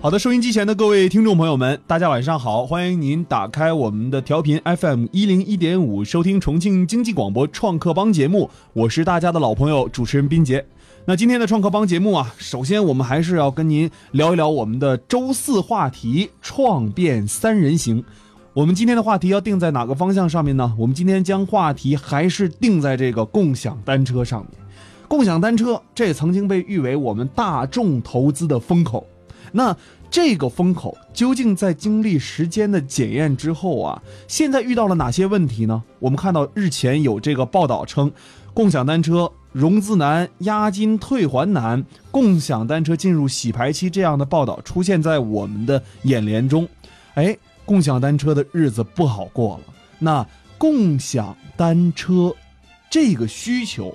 好的，收音机前的各位听众朋友们，大家晚上好！欢迎您打开我们的调频 FM 一零一点五，收听重庆经济广播创客帮节目。我是大家的老朋友主持人斌杰。那今天的创客帮节目啊，首先我们还是要跟您聊一聊我们的周四话题——创变三人行。我们今天的话题要定在哪个方向上面呢？我们今天将话题还是定在这个共享单车上面。共享单车这曾经被誉为我们大众投资的风口。那这个风口究竟在经历时间的检验之后啊，现在遇到了哪些问题呢？我们看到日前有这个报道称，共享单车融资难、押金退还难、共享单车进入洗牌期这样的报道出现在我们的眼帘中。哎，共享单车的日子不好过了。那共享单车这个需求，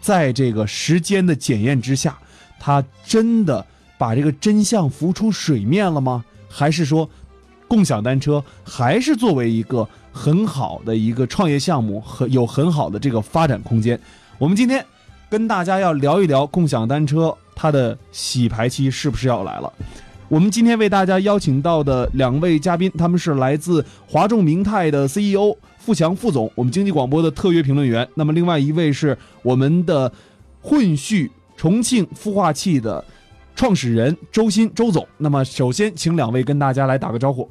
在这个时间的检验之下，它真的。把这个真相浮出水面了吗？还是说，共享单车还是作为一个很好的一个创业项目和有很好的这个发展空间？我们今天跟大家要聊一聊共享单车它的洗牌期是不是要来了？我们今天为大家邀请到的两位嘉宾，他们是来自华众明泰的 CEO 富强副总，我们经济广播的特约评论员。那么另外一位是我们的混序重庆孵化器的。创始人周鑫周总，那么首先请两位跟大家来打个招呼。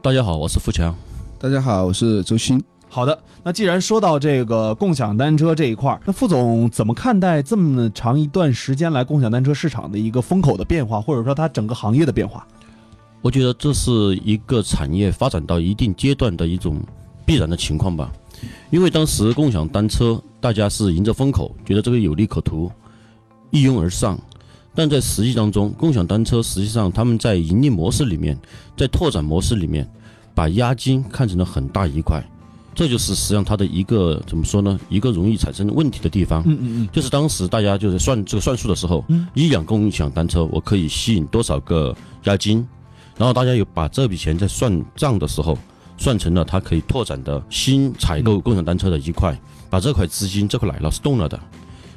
大家好，我是付强。大家好，我是周鑫。好的，那既然说到这个共享单车这一块儿，那副总怎么看待这么长一段时间来共享单车市场的一个风口的变化，或者说它整个行业的变化？我觉得这是一个产业发展到一定阶段的一种必然的情况吧。因为当时共享单车大家是迎着风口，觉得这个有利可图，一拥而上。但在实际当中，共享单车实际上他们在盈利模式里面，在拓展模式里面，把押金看成了很大一块，这就是实际上它的一个怎么说呢？一个容易产生问题的地方。嗯嗯嗯，就是当时大家就是算这个算数的时候，一辆共享单车我可以吸引多少个押金，然后大家有把这笔钱在算账的时候，算成了它可以拓展的新采购共享单车的一块，把这块资金这块奶酪是动了的。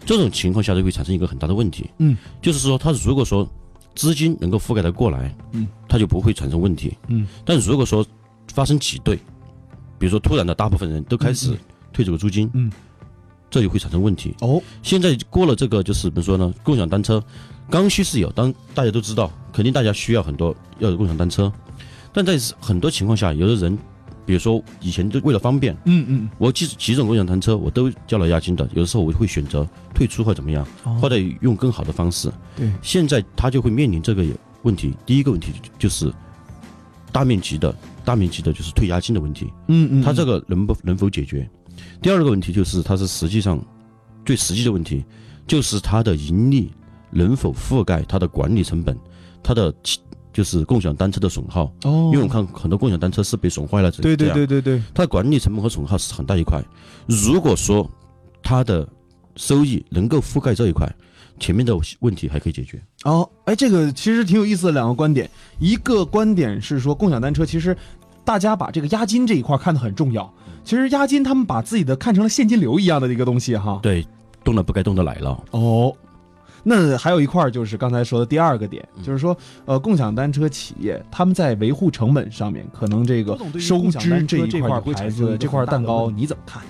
这种情况下就会产生一个很大的问题，嗯，就是说，他如果说资金能够覆盖得过来，嗯，他就不会产生问题，嗯，但如果说发生挤兑，比如说突然的大部分人都开始退这个租金，嗯，这就会产生问题。哦，现在过了这个，就是怎么说呢？共享单车刚需是有，当大家都知道，肯定大家需要很多要有共享单车，但在很多情况下，有的人。比如说以前都为了方便，嗯嗯，我骑骑这种共享单车我都交了押金的，有的时候我会选择退出或怎么样，或者用更好的方式。对，现在他就会面临这个问题。第一个问题就是大面积的大面积的就是退押金的问题，嗯嗯，他这个能不能否解决？第二个问题就是它是实际上最实际的问题，就是它的盈利能否覆盖它的管理成本，它的。就是共享单车的损耗哦，因为我看很多共享单车是被损坏了，对对对对对，它的管理成本和损耗是很大一块。如果说它的收益能够覆盖这一块，前面的问题还可以解决。哦，哎，这个其实挺有意思的两个观点，一个观点是说共享单车其实大家把这个押金这一块看得很重要，其实押金他们把自己的看成了现金流一样的一个东西哈。对，动了不该动的来了。哦。那还有一块就是刚才说的第二个点，就是说，呃，共享单车企业他们在维护成本上面，可能这个收支这一块牌子这块蛋糕你怎么看？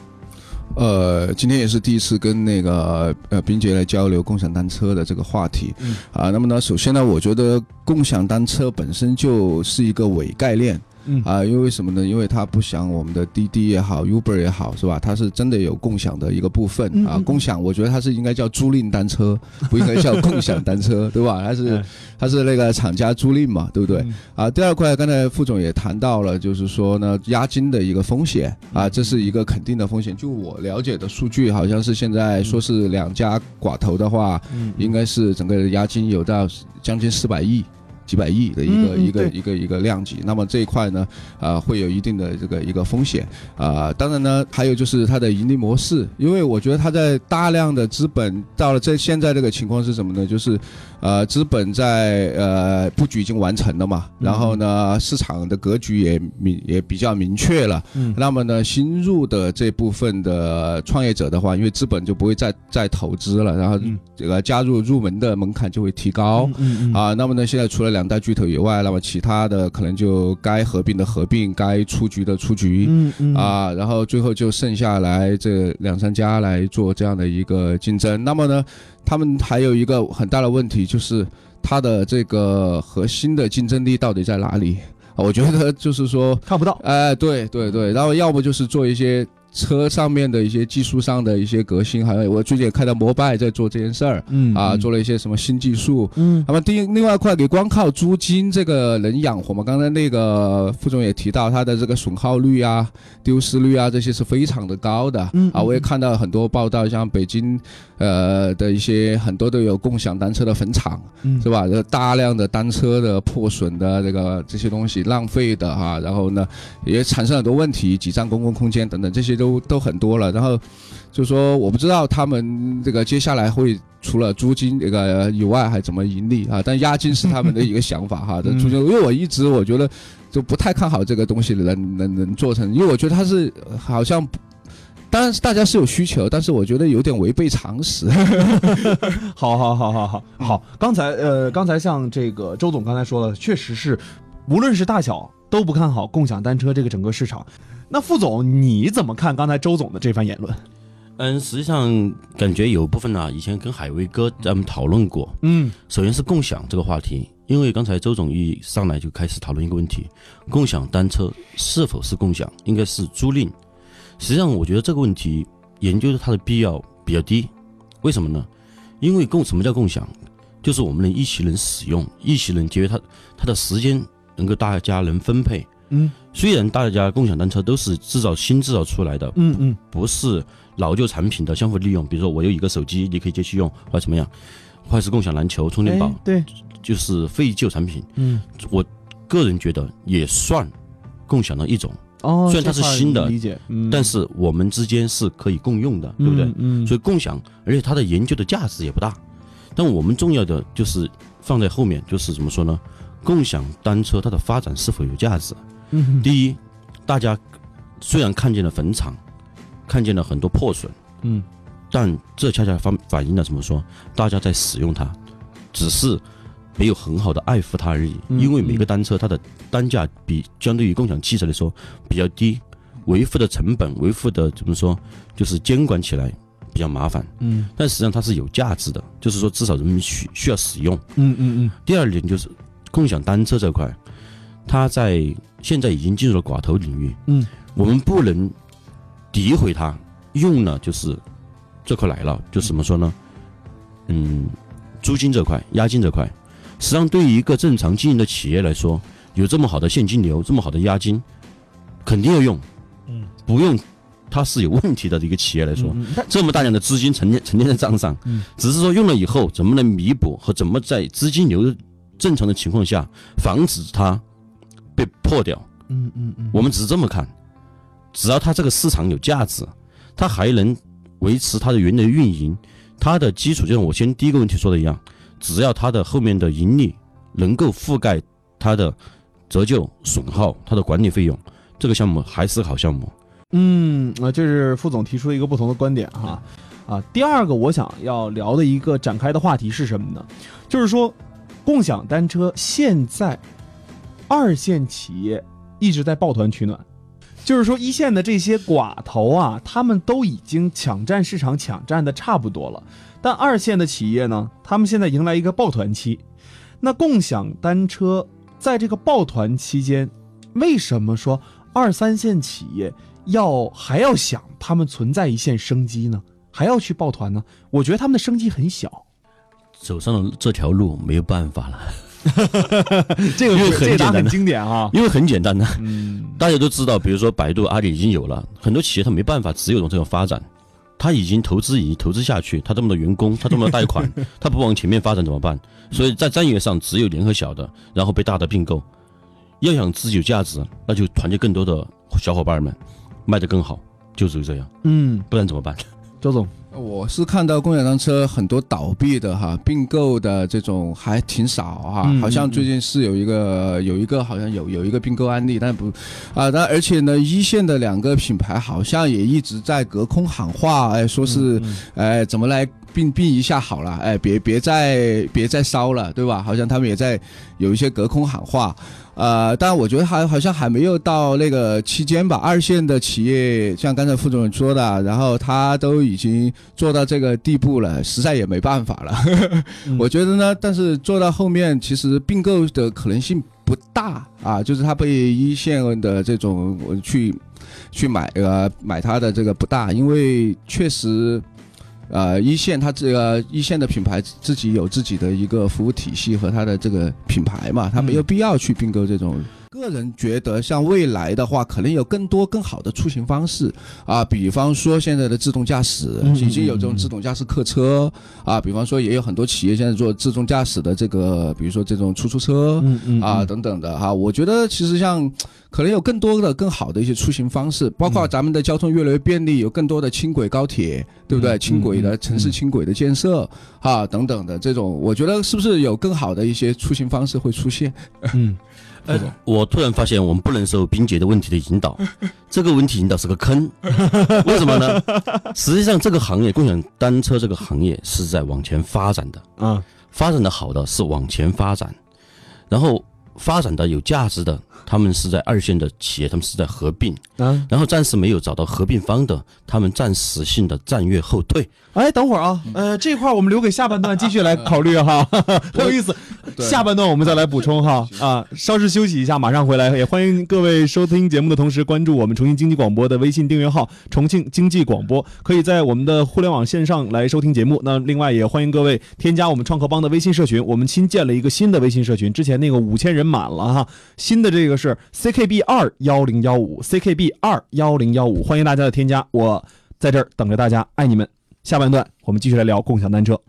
呃，今天也是第一次跟那个呃冰姐来交流共享单车的这个话题，啊，那么呢，首先呢，我觉得共享单车本身就是一个伪概念。嗯啊，因为什么呢？因为它不像我们的滴滴也好，Uber 也好，是吧？它是真的有共享的一个部分啊。共享，我觉得它是应该叫租赁单车，不应该叫 共享单车，对吧？它是它是那个厂家租赁嘛，对不对？啊，第二块，刚才副总也谈到了，就是说呢，押金的一个风险啊，这是一个肯定的风险。就我了解的数据，好像是现在说是两家寡头的话，应该是整个押金有到将近四百亿。几百亿的一个一个一个一个量级，那么这一块呢，啊，会有一定的这个一个风险啊。当然呢，还有就是它的盈利模式，因为我觉得它在大量的资本到了这现在这个情况是什么呢？就是，呃，资本在呃布局已经完成了嘛，然后呢，市场的格局也明也比较明确了。嗯。那么呢，新入的这部分的创业者的话，因为资本就不会再再投资了，然后这个加入入门的门槛就会提高。嗯嗯。啊，那么呢，现在除了两大巨头以外，那么其他的可能就该合并的合并，该出局的出局。嗯嗯啊，然后最后就剩下来这两三家来做这样的一个竞争。那么呢，他们还有一个很大的问题，就是它的这个核心的竞争力到底在哪里？啊我觉得就是说，看不到。哎，对对对，然后要不就是做一些车上面的一些技术上的一些革新，好像我最近也看到摩拜在做这件事儿，嗯啊，做了一些什么新技术。嗯那么第另外一块，你光靠租金这个能养活吗？刚才那个副总也提到，它的这个损耗率啊、丢失率啊，这些是非常的高的。啊，嗯啊我也看到很多报道，像北京，呃的一些很多都有共享单车的坟场，嗯是吧？这大量的单车的破损的这个这些东西浪费的哈、然后呢也产生很多问题，挤占公共空间等等，这些都都都很多了。然后就说我不知道他们这个接下来会除了租金这个以外还怎么盈利啊？但押金是他们的一个想法哈。这租金，因为我一直我觉得就不太看好这个东西能能能做成，因为我觉得它是好像。当然是大家是有需求，但是我觉得有点违背常识。好好好好好好，刚才呃，刚才像这个周总刚才说了，确实是，无论是大小都不看好共享单车这个整个市场。那副总你怎么看刚才周总的这番言论？嗯，实际上感觉有部分啊，以前跟海威哥咱们讨论过。嗯首先是共享这个话题，因为刚才周总一上来就开始讨论一个问题：共享单车是否是共享，应该是租赁。实际上，我觉得这个问题研究它的必要比较低。为什么呢？因为共什么叫共享？就是我们能一起能使用，一起能节约它它的时间，能够大家能分配。嗯虽然大家共享单车都是制造新制造出来的，嗯嗯不是老旧产品的相互利用。比如说，我有一个手机，你可以接续用，或者怎么样，或者是共享篮球、充电宝哎，对，就是废旧产品。嗯我个人觉得也算共享的一种，哦，虽然它是新的理解，嗯，但是我们之间是可以共用的，对不对？嗯，嗯所以共享，而且它的研究的价值也不大。但我们重要的就是放在后面，就是怎么说呢？共享单车它的发展是否有价值？嗯第一，大家虽然看见了坟场，看见了很多破损，嗯但这恰恰反反映了怎么说？大家在使用它，只是没有很好的爱护它而已。嗯因为每个单车它的单价比相对于共享汽车来说比较低，维护的成本、维护的怎么说，就是监管起来比较麻烦。嗯但实际上它是有价值的，就是说至少人们需需要使用。嗯嗯第二点就是共享单车这块，它在现在已经进入了寡头领域。嗯，我们不能诋毁他，用了就是这块来了，就是怎么说呢？嗯，租金这块、押金这块，实际上对于一个正常经营的企业来说，有这么好的现金流、这么好的押金，肯定要用。嗯，不用，它是有问题的。一个企业来说，嗯，这么大量的资金沉淀沉淀在账上，嗯只是说用了以后怎么能弥补和怎么在资金流正常的情况下防止它被破掉。嗯嗯嗯，我们只是这么看，只要它这个市场有价值，它还能维持它的原来运营，它的基础就像我先第一个问题说的一样，只要它的后面的盈利能够覆盖它的折旧损耗、它的管理费用，这个项目还是好项目。嗯，啊，这是副总提出一个不同的观点哈。啊，第二个我想要聊的一个展开的话题是什么呢？就是说，共享单车现在二线企业一直在抱团取暖，就是说一线的这些寡头啊，他们都已经抢占市场，抢占的差不多了。但二线的企业呢，他们现在迎来一个抱团期。那共享单车在这个抱团期间，为什么说二三线企业要还要想他们存在一线生机呢？还要去抱团呢？我觉得他们的生机很小。走上了这条路没有办法了，这个因为很简单的很经典啊。因为很简单的，嗯大家都知道，比如说百度、阿里已经有了，很多企业它没办法只有这种发展，他已经投资已经投资下去，他这么多员工，他这么多贷款，他不往前面发展怎么办？所以在战略上只有联合小的，然后被大的并购。要想自己有价值，那就团结更多的小伙伴们，卖得更好，就只有这样，嗯，不然怎么办？周总，我是看到共享单车很多倒闭的哈，并购的这种还挺少哈，嗯好像最近是有一个有一个好像有有一个并购案例，但不啊，但而且呢，一线的两个品牌好像也一直在隔空喊话，哎，说是嗯哎怎么来并并一下好了，哎，别别再别再烧了，对吧？好像他们也在有一些隔空喊话。呃，但我觉得还好像还没有到那个期间吧。二线的企业，像刚才副总说说的，然后他都已经做到这个地步了，实在也没办法了。我觉得呢，但是做到后面，其实并购的可能性不大啊，就是他被一线的这种去去买呃买他的这个不大，因为确实。呃，一线它这个一线的品牌自己有自己的一个服务体系和它的这个品牌嘛，它没有必要去并购这种。个人觉得，像未来的话，可能有更多更好的出行方式啊，比方说现在的自动驾驶，已经有这种自动驾驶客车啊，比方说也有很多企业现在做自动驾驶的这个，比如说这种出租车啊等等的哈。我觉得其实像可能有更多的更好的一些出行方式，包括咱们的交通越来越便利，有更多的轻轨高铁，对不对？轻轨的城市轻轨的建设啊等等的这种，我觉得是不是有更好的一些出行方式会出现？嗯。呃，我突然发现我们不能受冰姐的问题的引导，这个问题引导是个坑，为什么呢？实际上，这个行业共享单车这个行业是在往前发展的。啊，发展的好的是往前发展，然后发展的有价值的，他们是在二线的企业，他们是在合并啊，然后暂时没有找到合并方的，他们暂时性的战略后退。哎，等会儿啊，呃，这块我们留给下半段继续来考虑哈，很有意思。下半段我们再来补充哈啊，稍事休息一下，马上回来。也欢迎各位收听节目的同时关注我们重庆经济广播的微信订阅号“重庆经济广播”，可以在我们的互联网线上来收听节目。那另外也欢迎各位添加我们创客帮的微信社群，我们新建了一个新的微信社群，之前那个五千人满了哈，新的这个是 CKB 二幺零幺五 CKB 二幺零幺五，欢迎大家的添加，我在这儿等着大家，爱你们。下半段我们继续来聊共享单车。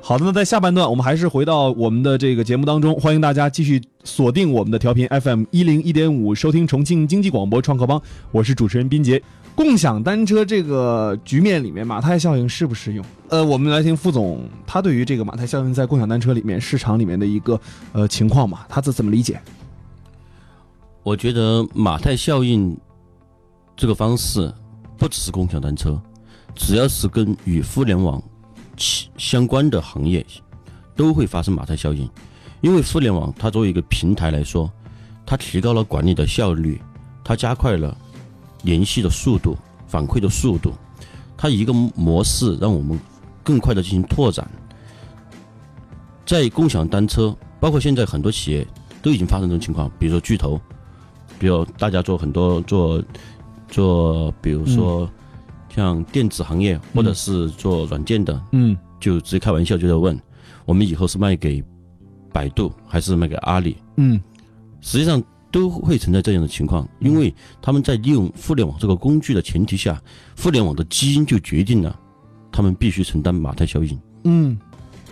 好的，那在下半段我们还是回到我们的这个节目当中，欢迎大家继续锁定我们的调频 FM 一零一点五，收听重庆经济广播创客帮，我是主持人斌杰。共享单车这个局面里面，马太效应适不适用？呃，我们来听副总他对于这个马太效应在共享单车里面市场里面的一个呃情况嘛，他是怎么理解？我觉得马太效应这个方式不只是共享单车，只要是跟与互联网相关的行业都会发生马太效应。因为互联网它作为一个平台来说，它提高了管理的效率，它加快了联系的速度、反馈的速度，它一个模式让我们更快的进行拓展。在共享单车，包括现在很多企业都已经发生这种情况，比如说巨头。比如大家做很多做做，比如说像电子行业或者是做软件的，嗯，就直接开玩笑就在问，我们以后是卖给百度还是卖给阿里？嗯，实际上都会存在这样的情况，因为他们在利用互联网这个工具的前提下，互联网的基因就决定了他们必须承担马太效应。嗯。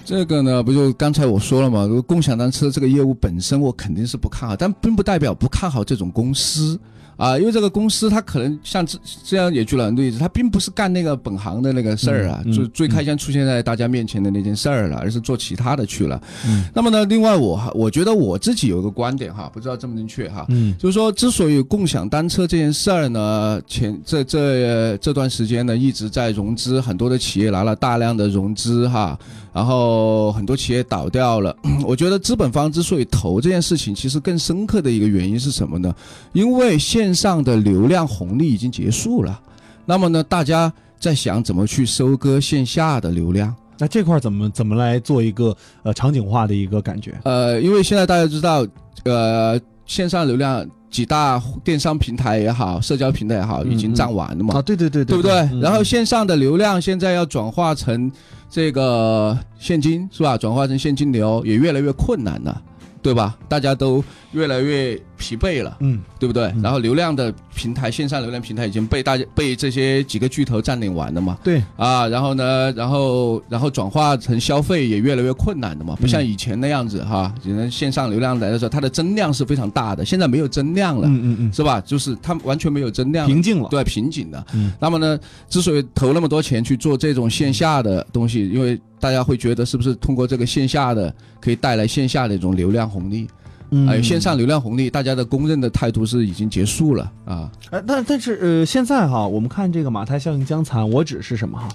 这个呢，不就刚才我说了嘛？如果共享单车这个业务本身，我肯定是不看好，但并不代表不看好这种公司。啊，因为这个公司它可能像这这样也举了很多例子，它并不是干那个本行的那个事儿啊，就最开先出现在大家面前的那件事儿了，而是做其他的去了。嗯，那么呢，另外我我觉得我自己有一个观点哈，不知道正不正确哈，嗯，就是说，之所以共享单车这件事儿呢，前这这这段时间呢一直在融资，很多的企业拿了大量的融资哈，然后很多企业倒掉了。我觉得资本方之所以投这件事情，其实更深刻的一个原因是什么呢？因为现线上的流量红利已经结束了，那么呢，大家在想怎么去收割线下的流量？那这块怎么怎么来做一个呃场景化的一个感觉？呃，因为现在大家知道，呃，线上流量几大电商平台也好，社交平台也好，已经占完了嘛？啊，对对对，对不对？然后线上的流量现在要转化成这个现金，是吧？转化成现金流也越来越困难了，对吧？大家都越来越。疲惫了，嗯，对不对？然后流量的平台，线上流量平台已经被大家被这些几个巨头占领完了嘛？对啊，然后呢，然后然后转化成消费也越来越困难的嘛，不像以前那样子哈，以前线上流量来的时候，它的增量是非常大的，现在没有增量了，嗯嗯嗯，是吧？就是它完全没有增量，瓶颈了，对，瓶颈的。嗯，那么呢，之所以投那么多钱去做这种线下的东西，因为大家会觉得是不是通过这个线下的可以带来线下的一种流量红利？嗯哎，线上流量红利，大家的公认的态度是已经结束了啊。哎，但但是呃，现在哈，我们看这个马太效应将残，我指是什么哈？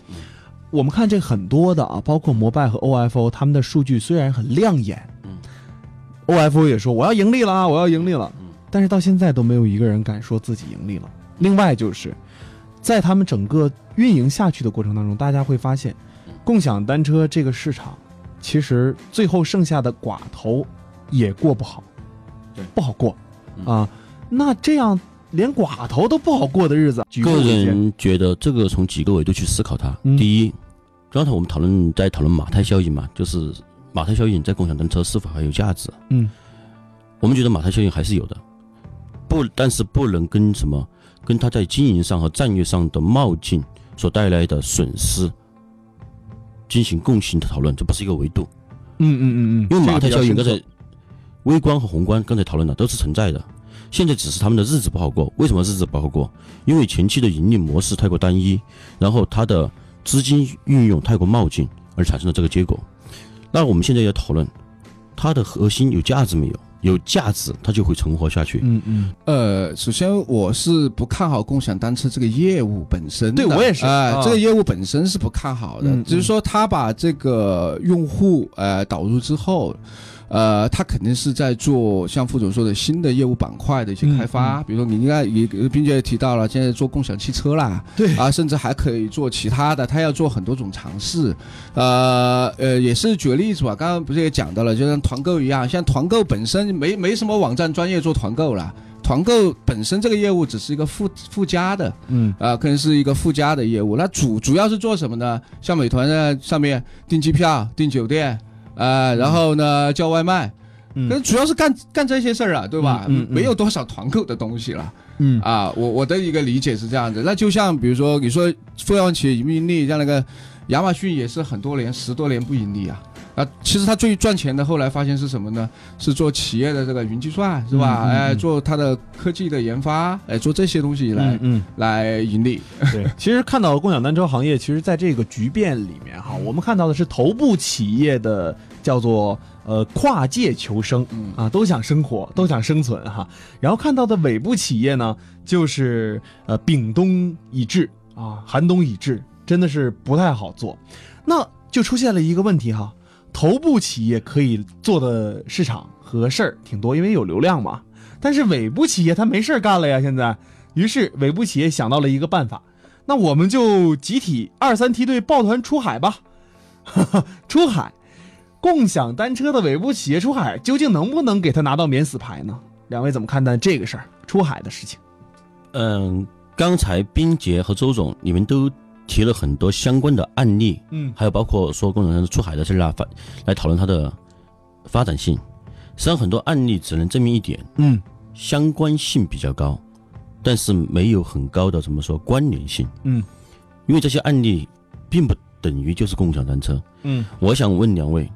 我们看这很多的啊，包括摩拜和 OFO，他们的数据虽然很亮眼，嗯，OFO 也说我要盈利了啊，我要盈利了，嗯但是到现在都没有一个人敢说自己盈利了。另外就是，在他们整个运营下去的过程当中，大家会发现，共享单车这个市场，其实最后剩下的寡头也过不好，对不好过嗯啊。那这样连寡头都不好过的日子，个人觉得这个从几个维度去思考它。嗯第一，刚才我们讨论在讨论马太效应嘛，就是马太效应在共享单车是否还有价值？嗯我们觉得马太效应还是有的，不，但是不能跟什么跟他在经营上和战略上的冒进所带来的损失进行共性的讨论，这不是一个维度。嗯嗯嗯嗯，因为马太效应刚才微观和宏观刚才讨论的都是存在的，现在只是他们的日子不好过。为什么日子不好过？因为前期的盈利模式太过单一，然后它的资金运用太过冒进，而产生了这个结果。那我们现在要讨论它的核心有价值没有？有价值，它就会存活下去。嗯嗯呃，首先我是不看好共享单车这个业务本身的。对我也是哎、啊这个业务本身是不看好的，嗯只是说他把这个用户呃导入之后。呃，他肯定是在做像副总说的新的业务板块的一些开发，嗯比如说你应该也并且也提到了，现在做共享汽车啦，对啊，甚至还可以做其他的，他要做很多种尝试。呃呃，也是举个例子吧，刚刚不是也讲到了，就像团购一样，像团购本身没没什么网站专业做团购了。团购本身这个业务只是一个附附加的，嗯啊、可能是一个附加的业务。那主主要是做什么呢？像美团呢，上面订机票、订酒店，啊，然后呢叫外卖，那嗯主要是干干这些事儿啊，对吧？嗯没有多少团购的东西了嗯啊。我我的一个理解是这样子。那就像比如说，你说互联网企业盈不盈利，像那个亚马逊也是很多年十多年不盈利啊。啊，其实他最赚钱的，后来发现是什么呢？是做企业的这个云计算，是吧？嗯嗯嗯哎，做它的科技的研发，哎，做这些东西来、嗯来盈利。对，其实看到共享单车行业，其实在这个局变里面哈，我们看到的是头部企业的叫做呃跨界求生嗯啊，都想生活，都想生存哈。然后看到的尾部企业呢，就是呃丙冬已至啊，寒冬已至，真的是不太好做。那就出现了一个问题哈，头部企业可以做的市场和事儿挺多，因为有流量嘛。但是尾部企业他没事儿干了呀，现在。于是尾部企业想到了一个办法，那我们就集体二三梯队抱团出海吧，出海。共享单车的尾部企业出海，究竟能不能给他拿到免死牌呢？两位怎么看待这个事儿？出海的事情？嗯，刚才冰杰和周总你们都提了很多相关的案例，嗯还有包括说共享单车出海的事儿啊，发来讨论它的发展性。实际上，很多案例只能证明一点，嗯相关性比较高，但是没有很高的怎么说关联性。嗯因为这些案例并不等于就是共享单车。嗯，我想问两位，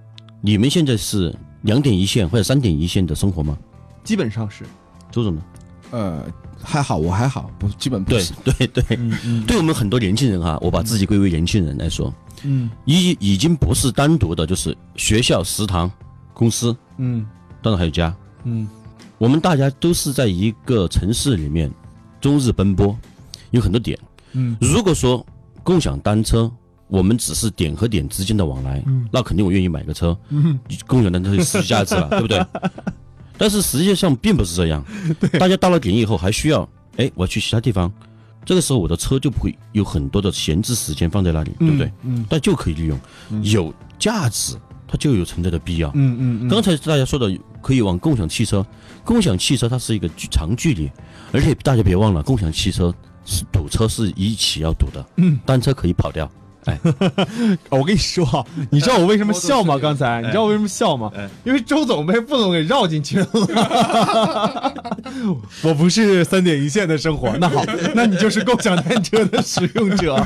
你们现在是两点一线或者三点一线的生活吗？基本上是。周总呢？呃，还好，我还好，不，基本不对是。对对，嗯嗯对我们很多年轻人哈，我把自己归为年轻人来说，嗯已已经不是单独的，就是学校、食堂、公司，嗯当然还有家。嗯我们大家都是在一个城市里面终日奔波，有很多点。嗯如果说共享单车，我们只是点和点之间的往来，嗯那肯定我愿意买个车，嗯共享单车就失去价值了，对不对？但是实际上并不是这样，大家到了点以后还需要，哎，我去其他地方，这个时候我的车就不会有很多的闲置时间放在那里，对不对？？嗯但就可以利用，嗯有价值，它就有存在的必要。嗯嗯嗯，刚才大家说的可以往共享汽车，共享汽车它是一个长距离，而且大家别忘了，共享汽车是堵车是一起要堵的，嗯，单车可以跑掉。我跟你说啊，你知道我为什么笑吗？刚才你知道我为什么笑吗？因为周总被副总给绕进去了。我不是三点一线的生活，那好，那你就是共享单车的使用者。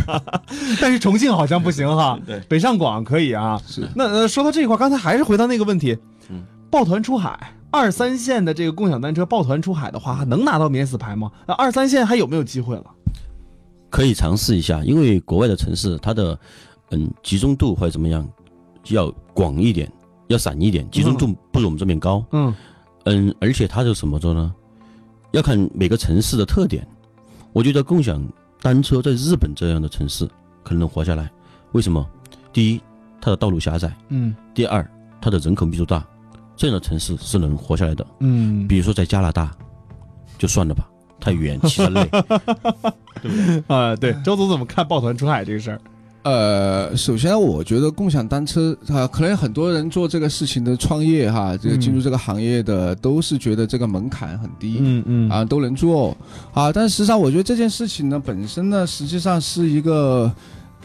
但是重庆好像不行哈，对北上广可以啊。是那呃，说到这一块，刚才还是回到那个问题，嗯，抱团出海。二三线的这个共享单车抱团出海的话，能拿到免死牌吗？那二三线还有没有机会了？可以尝试一下，因为国外的城市它的嗯集中度或者怎么样要广一点，要散一点，集中度不如我们这边高。嗯嗯，而且它就怎么做呢？要看每个城市的特点。我觉得共享单车在日本这样的城市可能能活下来，为什么？第一，它的道路狭窄；嗯第二，它的人口密度大，这样的城市是能活下来的。嗯，比如说在加拿大，就算了吧，太远，骑得累。对不对啊，对，周总怎么看抱团出海这个事儿？呃，首先我觉得共享单车啊，可能很多人做这个事情的创业哈，这个进入这个行业的都是觉得这个门槛很低。嗯嗯啊，都能做啊，但实际上我觉得这件事情呢，本身呢，实际上是一个，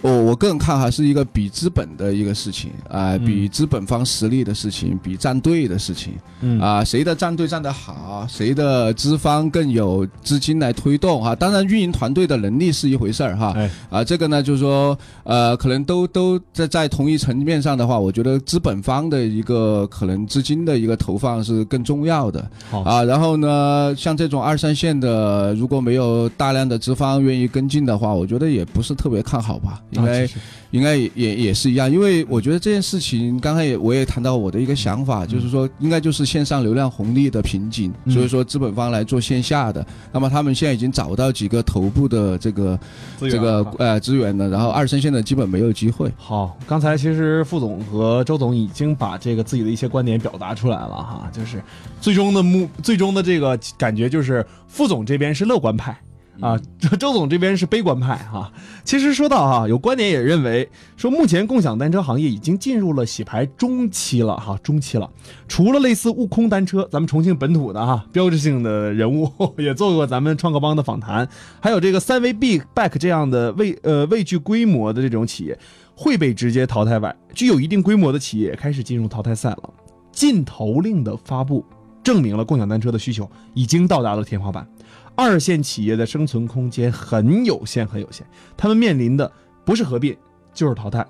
我我个人看哈，是一个比资本的一个事情啊、嗯。比资本方实力的事情，比战队的事情。嗯。啊、谁的战队站得好，谁的资方更有资金来推动啊，当然运营团队的能力是一回事儿哈，哎。啊，这个呢，就是说，呃，可能都都在在同一层面上的话，我觉得资本方的一个可能资金的一个投放是更重要的。啊，然后呢，像这种二三线的，如果没有大量的资方愿意跟进的话，我觉得也不是特别看好吧，应该、应该也也也是一样，因为我觉得这件事情，刚才也我也谈到我的一个想法，就是说应该就是线上流量红利的瓶颈，嗯所以说资本方来做线下的，那么他们现在已经找到几个头部的这个这个啊呃资源了，然后二三线的基本没有机会。好，刚才其实副总和周总已经把这个自己的一些观点表达出来了哈，就是最终的目，最终的这个感觉就是副总这边是乐观派。啊，周总这边是悲观派哈、其实说到哈、有观点也认为说，目前共享单车行业已经进入了洗牌中期了哈，中期了。除了类似悟空单车，咱们重庆本土的哈标志性的人物 也做过咱们创客帮的访谈，还有这个三维 Big Back 这样的未呃未具规模的这种企业，会被直接淘汰外。具有一定规模的企业也开始进入淘汰赛了。禁投令的发布，证明了共享单车的需求已经到达了天花板。二线企业的生存空间很有限，很有限。他们面临的不是合并，就是淘汰。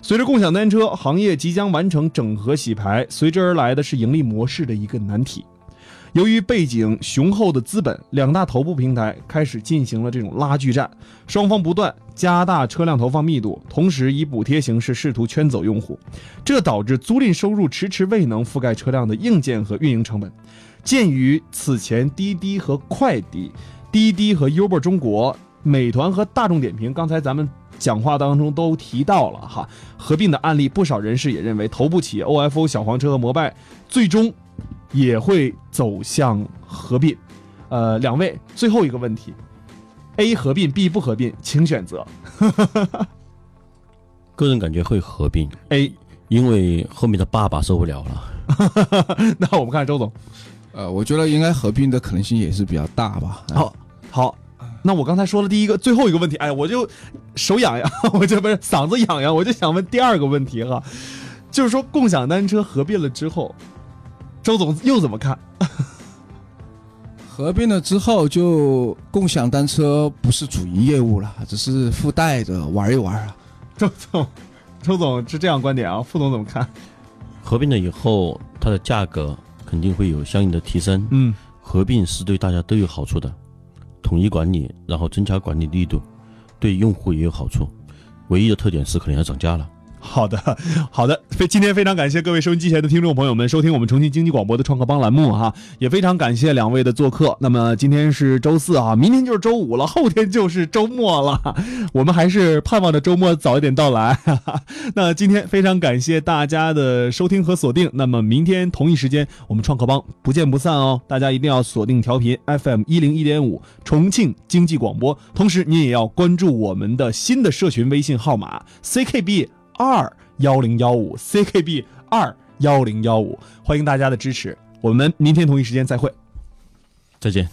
随着共享单车行业即将完成整合洗牌，随之而来的是盈利模式的一个难题。由于背景雄厚的资本，两大头部平台开始进行了这种拉锯战，双方不断加大车辆投放密度，同时以补贴形式试图圈走用户，这导致租赁收入迟迟未能覆盖车辆的硬件和运营成本。鉴于此前滴滴和快滴、滴滴和 Uber 中国、美团和大众点评，刚才咱们讲话当中都提到了哈，合并的案例，不少人士也认为，头部企业 OFO、小黄车和摩拜最终也会走向合并。呃，两位最后一个问题：A 合并，B 不合并，请选择。个人感觉会合并，A，因为后面的爸爸受不了了。那我们看周总。呃，我觉得应该合并的可能性也是比较大吧。哎好，好，那我刚才说了第一个，最后一个问题，哎，我就手痒痒，我这不是嗓子痒痒，我就想问第二个问题哈，就是说共享单车合并了之后，周总又怎么看？合并了之后，就共享单车不是主营业务了，只是附带着玩一玩啊。周总，周总是这样观点啊，副总怎么看？合并了以后，它的价格肯定会有相应的提升。嗯，合并是对大家都有好处的，统一管理，然后增加管理力度，对用户也有好处。唯一的特点是可能要涨价了。好的，好的，非今天非常感谢各位收音机前的听众朋友们收听我们重庆经济广播的创客帮栏目哈，也非常感谢两位的做客。那么今天是周四啊，明天就是周五了，后天就是周末了，我们还是盼望着周末早一点到来。哈哈。那今天非常感谢大家的收听和锁定，那么明天同一时间我们创客帮不见不散哦，大家一定要锁定调频 FM 一零一点五重庆经济广播，同时你也要关注我们的新的社群微信号码 CKB。二幺零幺五 CKB 二幺零幺五，欢迎大家的支持，我们明天同一时间再会。再见。